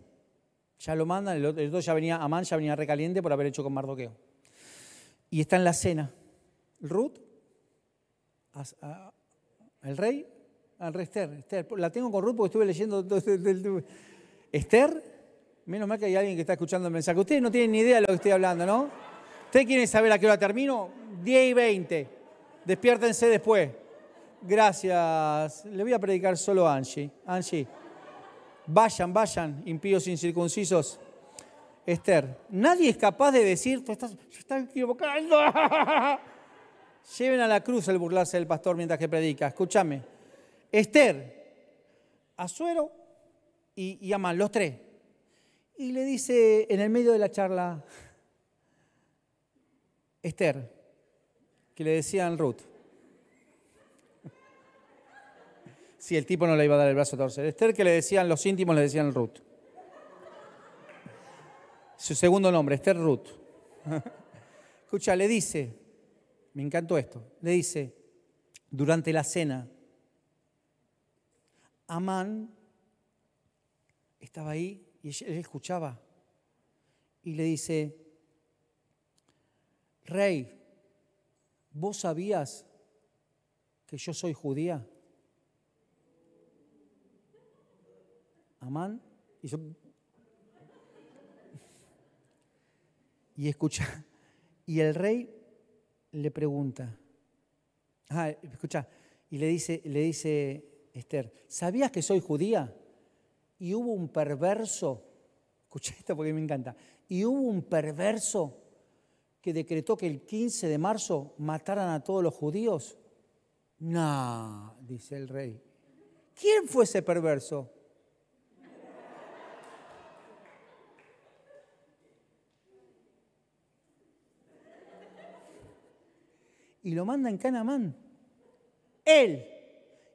Ya lo mandan, el otro ya venía, Amán ya venía recaliente por haber hecho con Mardoqueo. Y está en la cena. Ruth, el rey, al rey Esther, La tengo con Ruth porque estuve leyendo. Esther, menos mal que hay alguien que está escuchando el mensaje. Ustedes no tienen ni idea de lo que estoy hablando, ¿no? ¿Ustedes quieren saber a qué hora termino? 10 y 20. Despiértense después. Gracias. Le voy a predicar solo a Angie. Angie, vayan, vayan, impíos incircuncisos. Esther, nadie es capaz de decir, tú estás, estás equivocando. Lleven a la cruz el burlarse del pastor mientras que predica. Escúchame. Esther, Azuero y, y Amán, los tres. Y le dice en el medio de la charla, Esther, que le decían Ruth. Si el tipo no le iba a dar el brazo a torcer. Esther, que le decían, los íntimos le decían Ruth. Su segundo nombre, Esther Ruth. Escucha, le dice, me encantó esto, le dice, durante la cena, Amán estaba ahí y él escuchaba y le dice, Rey, ¿vos sabías que yo soy judía? Amán y escucha, y el rey le pregunta, ah, escucha, y le dice, le dice Esther, ¿sabías que soy judía? Y hubo un perverso, escucha esto porque me encanta, y hubo un perverso que decretó que el 15 de marzo mataran a todos los judíos? No, dice el rey. ¿Quién fue ese perverso? Y lo manda en Canamán. Él.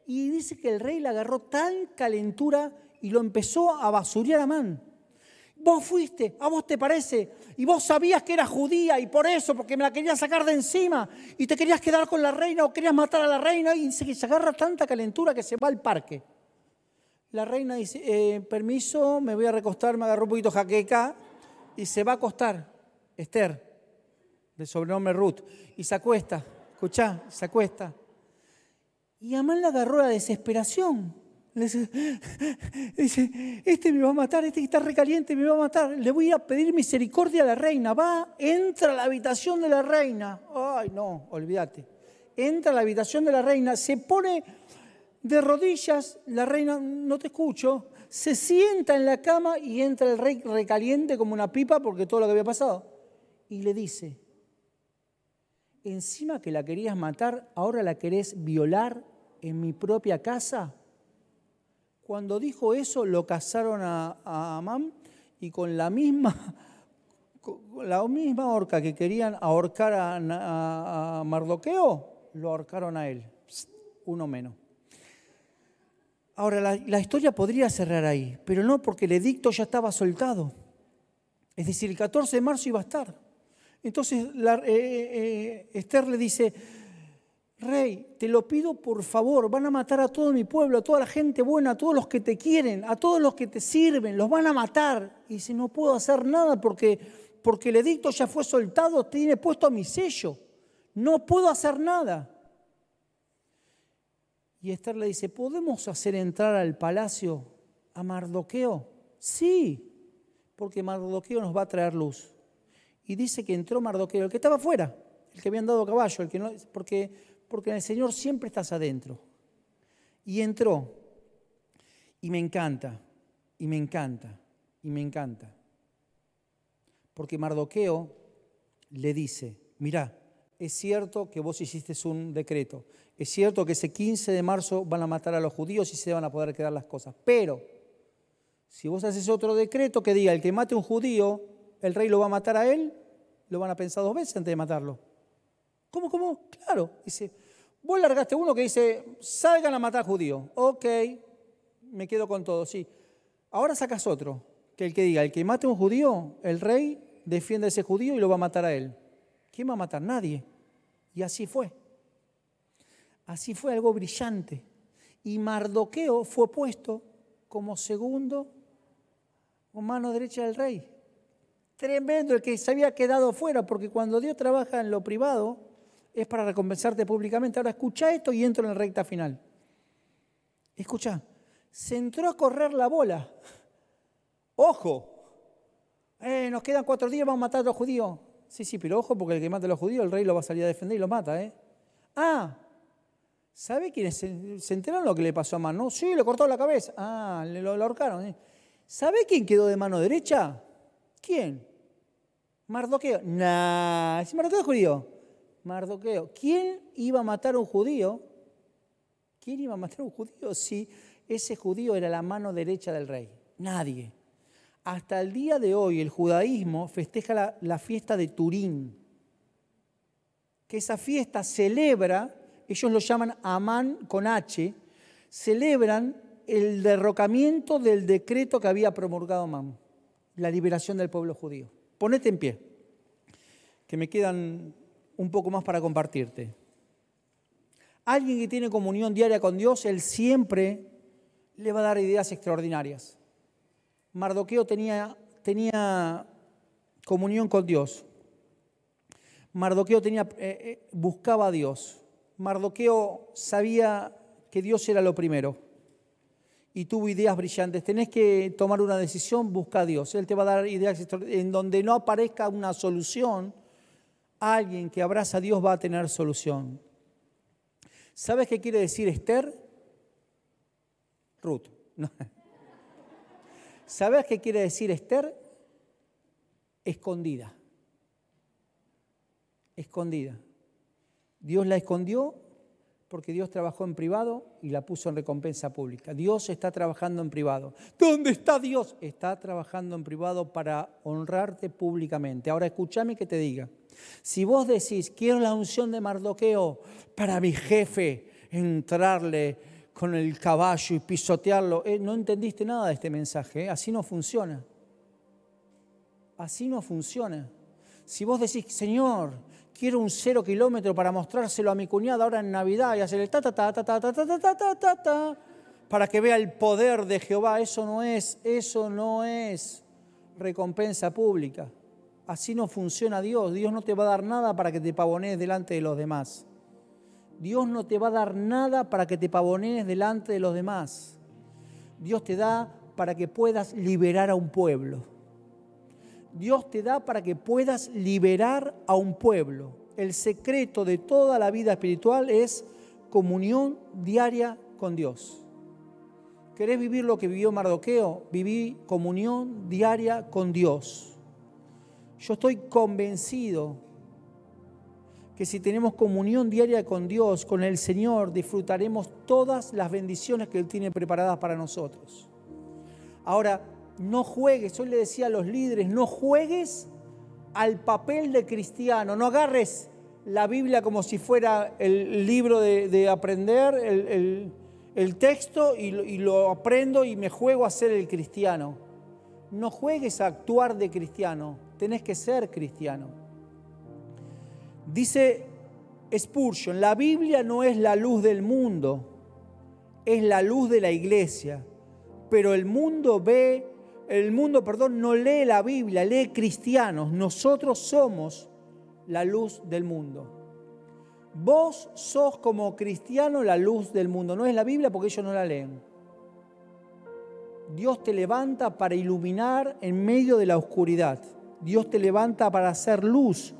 Y dice que el rey le agarró tan calentura y lo empezó a basurear a Man. Vos fuiste, a vos te parece, y vos sabías que era judía y por eso, porque me la querías sacar de encima y te querías quedar con la reina o querías matar a la reina y se, agarra tanta calentura que se va al parque. La reina dice, eh, permiso, me voy a recostar, me agarró un poquito jaqueca y se va a acostar. Esther, de sobrenombre Ruth, y se acuesta, escuchá, se acuesta. Y Amán le agarró la desesperación. Dice, este me va a matar, este está recaliente me va a matar. Le voy a pedir misericordia a la reina. Va, entra a la habitación de la reina. Ay, no, olvídate. Entra a la habitación de la reina, se pone de rodillas, la reina, no te escucho, se sienta en la cama y entra el rey recaliente como una pipa porque todo lo que había pasado. Y le dice, encima que la querías matar, ahora la querés violar en mi propia casa. Cuando dijo eso, lo casaron a, Amán y con la misma, la misma horca que querían ahorcar a, Mardoqueo, lo ahorcaron a él. Uno menos. Ahora, la, historia podría cerrar ahí, pero no porque el edicto ya estaba soltado. Es decir, el 14 de marzo iba a estar. Entonces eh, eh, Esther le dice, Rey, te lo pido por favor, van a matar a todo mi pueblo, a toda la gente buena, a todos los que te quieren, a todos los que te sirven, los van a matar. Y si no puedo hacer nada porque, porque el edicto ya fue soltado, tiene puesto mi sello. No puedo hacer nada. Y Esther le dice, ¿podemos hacer entrar al palacio a Mardoqueo? Sí, porque Mardoqueo nos va a traer luz. Y dice que entró Mardoqueo, el que estaba afuera, el que habían dado caballo, el que no, porque porque en el Señor siempre estás adentro. Y entró. Y me encanta, y me encanta, y me encanta. Porque Mardoqueo le dice, mira, es cierto que vos hiciste un decreto, es cierto que ese 15 de marzo van a matar a los judíos y se van a poder quedar las cosas, pero si vos haces otro decreto que diga el que mate a un judío, el rey lo va a matar a él, lo van a pensar dos veces antes de matarlo. ¿Cómo, cómo? Claro, dice, vos largaste uno que dice, salgan a matar judíos. Ok, me quedo con todo, sí. Ahora sacas otro, que el que diga, el que mate a un judío, el rey defiende a ese judío y lo va a matar a él. ¿Quién va a matar? Nadie. Y así fue. Así fue algo brillante. Y Mardoqueo fue puesto como segundo o mano derecha del rey. Tremendo el que se había quedado fuera, porque cuando Dios trabaja en lo privado es para recompensarte públicamente. Ahora escucha esto y entro en la recta final. Escucha, se entró a correr la bola. Ojo, eh, nos quedan cuatro días, vamos a matar a los judíos. Sí, sí, pero ojo, porque el que mata a los judíos, el rey lo va a salir a defender y lo mata. ¿eh? Ah, ¿sabe quiénes se, se enteraron lo que le pasó a Mano? Sí, le cortó la cabeza. Ah, le lo, ahorcaron. ¿eh? ¿Sabe quién quedó de mano derecha? ¿Quién? Mardoqueo. Nah, ¿es Mardoqueo judío? Mardoqueo. ¿Quién iba a matar a un judío? ¿Quién iba a matar a un judío si ese judío era la mano derecha del rey? Nadie. Hasta el día de hoy el judaísmo festeja la, fiesta de Turín, que esa fiesta celebra, ellos lo llaman Amán con H, celebran el derrocamiento del decreto que había promulgado Amán, la liberación del pueblo judío. Ponete en pie, que me quedan un poco más para compartirte. Alguien que tiene comunión diaria con Dios, Él siempre le va a dar ideas extraordinarias. Mardoqueo tenía, tenía comunión con Dios. Mardoqueo tenía, eh, eh, buscaba a Dios. Mardoqueo sabía que Dios era lo primero y tuvo ideas brillantes. Tenés que tomar una decisión, busca a Dios. Él te va a dar ideas en donde no aparezca una solución. Alguien que abraza a Dios va a tener solución. ¿Sabes qué quiere decir Esther? Ruth. ¿Sabes qué quiere decir Esther? Escondida. Escondida. Dios la escondió porque Dios trabajó en privado y la puso en recompensa pública. Dios está trabajando en privado. ¿Dónde está Dios? Está trabajando en privado para honrarte públicamente. Ahora escúchame que te diga. Si vos decís, quiero la unción de Mardoqueo para mi jefe, entrarle, con el caballo y pisotearlo. Eh, no entendiste nada de este mensaje, eh. así no funciona. Así no funciona. Si vos decís, Señor, quiero un cero kilómetro para mostrárselo a mi cuñada ahora en Navidad y hacerle ta ta ta ta ta ta ta ta ta ta ta para que vea el poder de Jehová, eso no es, eso no es recompensa pública. Así no funciona Dios. Dios no te va a dar nada para que te pavonees delante de los demás. Dios no te va a dar nada para que te pavonees delante de los demás. Dios te da para que puedas liberar a un pueblo. Dios te da para que puedas liberar a un pueblo. El secreto de toda la vida espiritual es comunión diaria con Dios. ¿Querés vivir lo que vivió Mardoqueo? Viví comunión diaria con Dios. Yo estoy convencido que si tenemos comunión diaria con Dios, con el Señor, disfrutaremos todas las bendiciones que Él tiene preparadas para nosotros. Ahora, no juegues, hoy le decía a los líderes, no juegues al papel de cristiano, no agarres la Biblia como si fuera el libro de, aprender, el, texto y, y lo aprendo y me juego a ser el cristiano. No juegues a actuar de cristiano, tenés que ser cristiano. Dice Spurgeon, la Biblia no es la luz del mundo, es la luz de la iglesia, pero el mundo ve, el mundo, perdón, no lee la Biblia, lee cristianos, nosotros somos la luz del mundo. Vos sos como cristiano la luz del mundo, no es la Biblia porque ellos no la leen. Dios te levanta para iluminar en medio de la oscuridad. Dios te levanta para hacer luz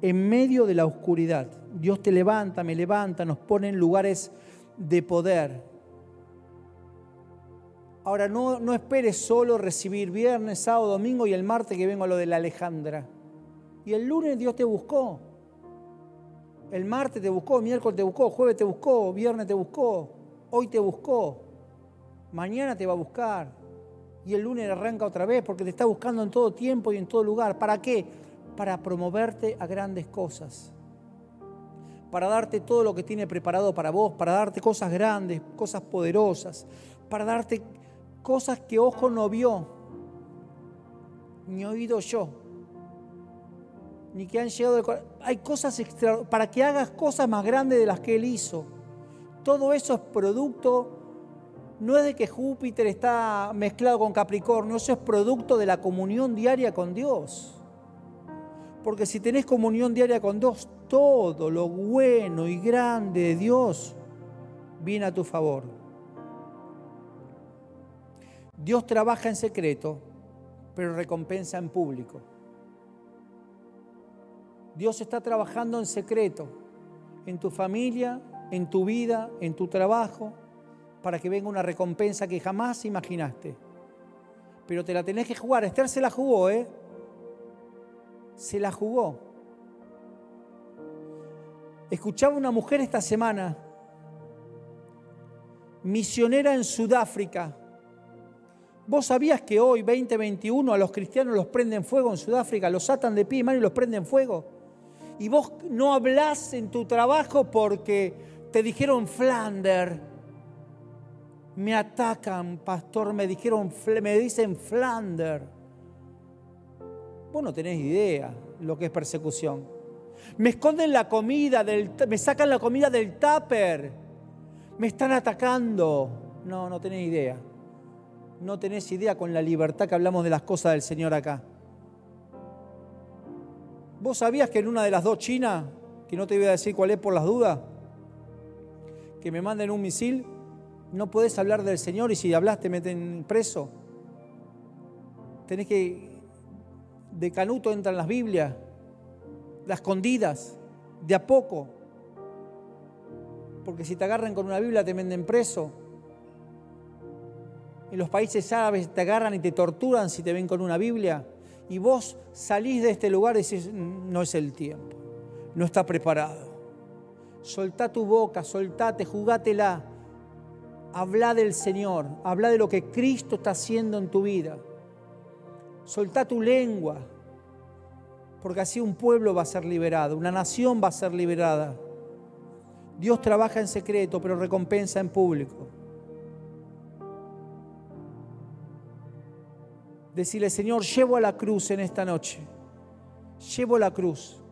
en medio de la oscuridad. Dios te levanta, me levanta, nos pone en lugares de poder. Ahora, no, no esperes solo recibir viernes, sábado, domingo y el martes que vengo a lo de la Alejandra. Y el lunes Dios te buscó. El martes te buscó, miércoles te buscó, jueves te buscó, viernes te buscó, hoy te buscó, mañana te va a buscar y el lunes arranca otra vez porque te está buscando en todo tiempo y en todo lugar. ¿Para qué? Para promoverte a grandes cosas. Para darte todo lo que tiene preparado para vos, para darte cosas grandes, cosas poderosas, para darte cosas que ojo no vio, ni oído yo, ni que han llegado de Hay cosas extra para que hagas cosas más grandes de las que Él hizo. Todo eso es producto no es de que Júpiter está mezclado con Capricornio, eso es producto de la comunión diaria con Dios. Porque si tenés comunión diaria con Dios, todo lo bueno y grande de Dios viene a tu favor. Dios trabaja en secreto, pero recompensa en público. Dios está trabajando en secreto, en tu familia, en tu vida, en tu trabajo, para que venga una recompensa que jamás imaginaste. Pero te la tenés que jugar. Esther se la jugó, ¿eh? Se la jugó. Escuchaba una mujer esta semana, misionera en Sudáfrica. ¿Vos sabías que hoy, 2021, a los cristianos los prenden fuego en Sudáfrica? Los atan de pie y mano y los prenden fuego. Y vos no hablás en tu trabajo porque te dijeron Flander me atacan, pastor, me dijeron, me dicen Flander. Vos no tenés idea lo que es persecución. Me esconden la comida, del, me sacan la comida del tupper. Me están atacando. No, no tenés idea. No tenés idea con la libertad que hablamos de las cosas del Señor acá. ¿Vos sabías que en una de las dos chinas, que no te voy a decir cuál es por las dudas, que me manden un misil, no podés hablar del Señor y si hablas te meten preso. Tenés que, de canuto entran las Biblias, las escondidas, de a poco. Porque si te agarran con una Biblia te meten preso. En los países árabes te agarran y te torturan si te ven con una Biblia. Y vos salís de este lugar y decís, no es el tiempo, no está preparado. Soltá tu boca, soltate, jugátela Habla del Señor, habla de lo que Cristo está haciendo en tu vida. Solta tu lengua, porque así un pueblo va a ser liberado, una nación va a ser liberada. Dios trabaja en secreto, pero recompensa en público. Decirle, Señor, llevo a la cruz en esta noche. Llevo la cruz.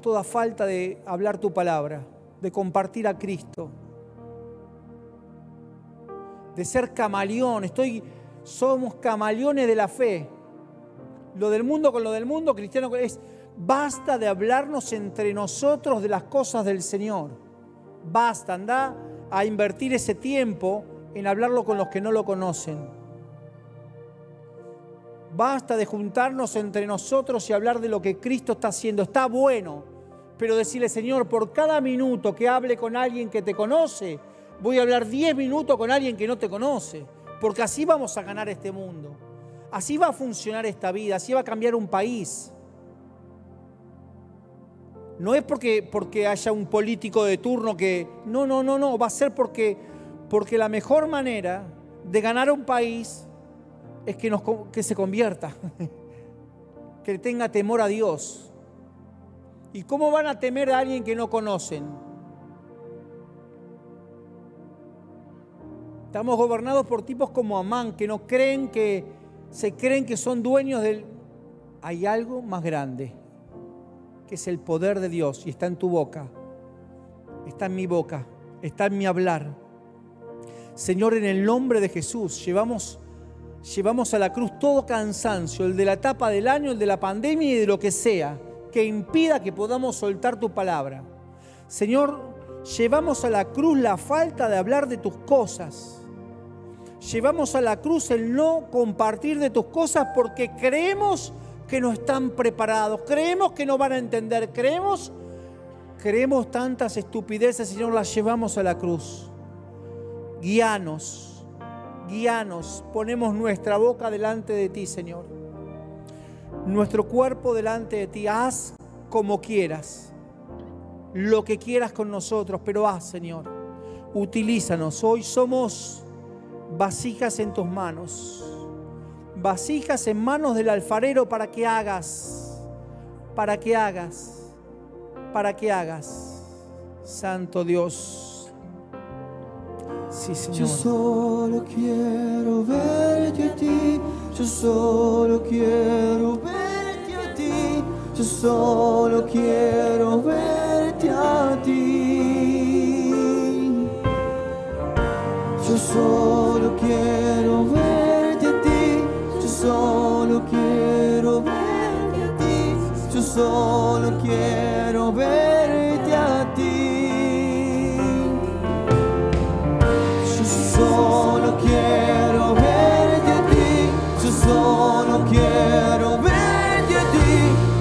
Toda falta de hablar tu palabra, de compartir a Cristo de ser camaleón. Estoy, somos camaleones de la fe. Lo del mundo con lo del mundo, cristiano es, basta de hablarnos entre nosotros de las cosas del Señor. Basta, anda a invertir ese tiempo en hablarlo con los que no lo conocen. Basta de juntarnos entre nosotros y hablar de lo que Cristo está haciendo. Está bueno, pero decirle, Señor, por cada minuto que hable con alguien que te conoce, voy a hablar 10 minutos con alguien que no te conoce, porque así vamos a ganar este mundo. Así va a funcionar esta vida, así va a cambiar un país. No es porque, porque haya un político de turno que... No, no, no, no, va a ser porque, porque la mejor manera de ganar un país es que, nos, que se convierta, que tenga temor a Dios. ¿Y cómo van a temer a alguien que no conocen? Estamos gobernados por tipos como Amán, que no creen que, se creen que son dueños del... Hay algo más grande, que es el poder de Dios y está en tu boca, está en mi boca, está en mi hablar. Señor, en el nombre de Jesús, llevamos, llevamos a la cruz todo cansancio, el de la etapa del año, el de la pandemia y de lo que sea, que impida que podamos soltar tu palabra. Señor, llevamos a la cruz la falta de hablar de tus cosas llevamos a la cruz el no compartir de tus cosas porque creemos que no están preparados, creemos que no van a entender, creemos, creemos tantas estupideces no las llevamos a la cruz. Guíanos, guíanos, ponemos nuestra boca delante de ti, Señor. Nuestro cuerpo delante de ti. Haz como quieras, lo que quieras con nosotros, pero haz, Señor. Utilízanos. Hoy somos vasijas en tus manos, vasijas en manos del alfarero para que hagas, para que hagas, para que hagas, Santo Dios. Sí, Señor. Yo solo quiero verte a ti, yo solo quiero verte a ti, yo solo quiero verte a ti. Yo solo quiero verte a ti, yo solo quiero verte a ti, yo solo quiero verte solo quiero verte a ti, yo solo quiero verte a ti,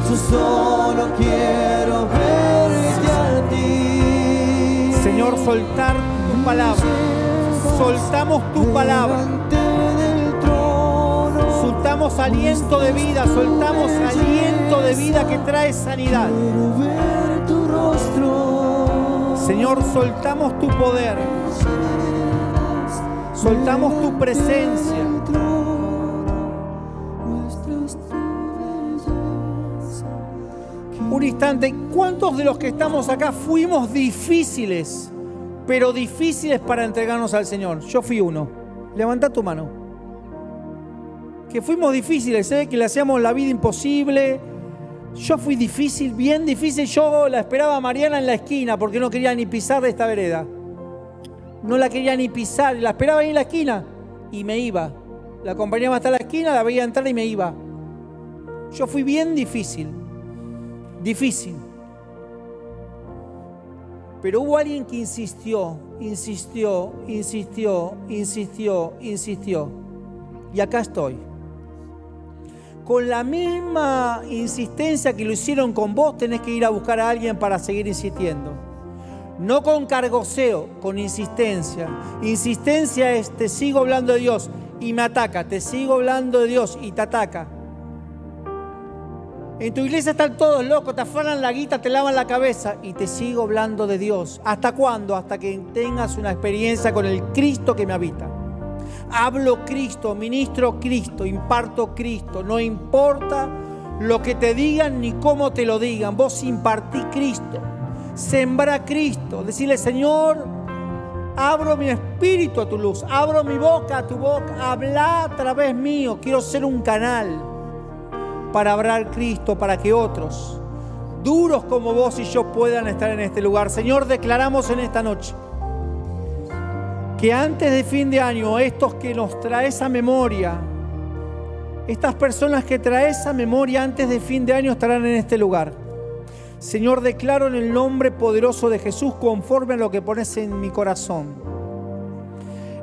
yo solo quiero verte a ti. Señor, soltar tu palabra. Soltamos tu palabra. Soltamos aliento de vida, soltamos aliento de vida que trae sanidad. Señor, soltamos tu poder, soltamos tu presencia. Un instante, ¿cuántos de los que estamos acá fuimos difíciles, pero difíciles para entregarnos al Señor? Yo fui uno. Levanta tu mano. Que fuimos difíciles, ¿eh? que le hacíamos la vida imposible. Yo fui difícil, bien difícil. Yo la esperaba a Mariana en la esquina porque no quería ni pisar de esta vereda. No la quería ni pisar, la esperaba ahí en la esquina y me iba. La acompañaba hasta la esquina, la veía entrar y me iba. Yo fui bien difícil difícil. Pero hubo alguien que insistió, insistió, insistió, insistió, insistió. Y acá estoy. Con la misma insistencia que lo hicieron con vos, tenés que ir a buscar a alguien para seguir insistiendo. No con cargoseo, con insistencia. Insistencia es, te sigo hablando de Dios y me ataca. Te sigo hablando de Dios y te ataca. En tu iglesia están todos locos, te afanan la guita, te lavan la cabeza y te sigo hablando de Dios. ¿Hasta cuándo? Hasta que tengas una experiencia con el Cristo que me habita. Hablo Cristo, ministro Cristo, imparto Cristo. No importa lo que te digan ni cómo te lo digan. Vos impartí Cristo. Sembra Cristo. Decirle, Señor, abro mi espíritu a tu luz. Abro mi boca a tu boca. Habla a través mío. Quiero ser un canal para hablar Cristo, para que otros, duros como vos y yo, puedan estar en este lugar. Señor, declaramos en esta noche que antes de fin de año, estos que nos traes a memoria, estas personas que traes a memoria antes de fin de año estarán en este lugar. Señor, declaro en el nombre poderoso de Jesús conforme a lo que pones en mi corazón.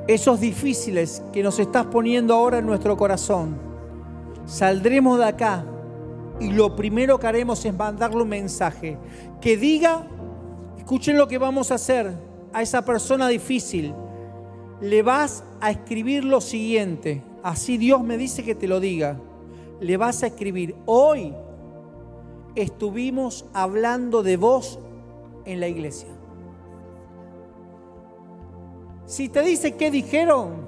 Esos difíciles que nos estás poniendo ahora en nuestro corazón saldremos de acá y lo primero que haremos es mandarle un mensaje que diga, escuchen lo que vamos a hacer a esa persona difícil. Le vas a escribir lo siguiente, así Dios me dice que te lo diga. Le vas a escribir, hoy estuvimos hablando de vos en la iglesia. Si te dice qué dijeron,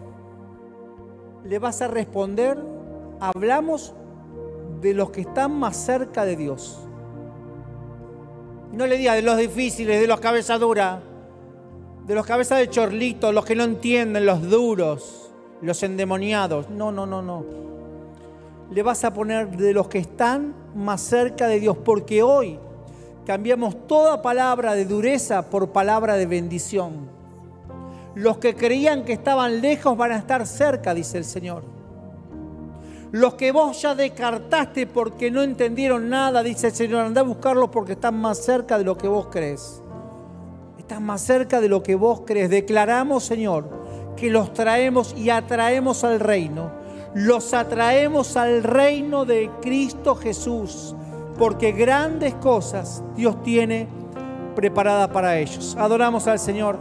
le vas a responder, hablamos de los que están más cerca de Dios. No le digas de los difíciles, de los cabeza dura, de los cabezas de chorlito, los que no entienden, los duros, los endemoniados. No, no, no, no. Le vas a poner de los que están más cerca de Dios, porque hoy cambiamos toda palabra de dureza por palabra de bendición. Los que creían que estaban lejos van a estar cerca, dice el Señor. Los que vos ya descartaste porque no entendieron nada, dice el Señor, anda a buscarlos porque están más cerca de lo que vos crees. Están más cerca de lo que vos crees. Declaramos, Señor, que los traemos y atraemos al reino. Los atraemos al reino de Cristo Jesús, porque grandes cosas Dios tiene preparadas para ellos. Adoramos al Señor.